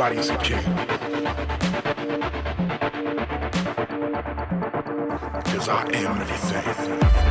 Everybody's a king. Because I am everything.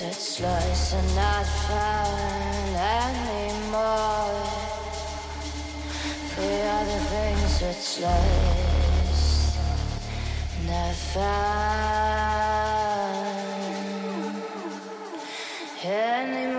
entered slots and not found anymore. Things anymore.